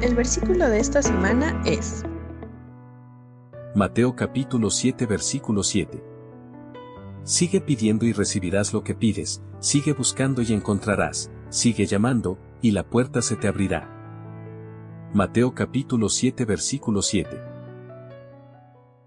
El versículo de esta semana es Mateo capítulo 7 versículo 7. Sigue pidiendo y recibirás lo que pides, sigue buscando y encontrarás, sigue llamando, y la puerta se te abrirá. Mateo capítulo 7 versículo 7.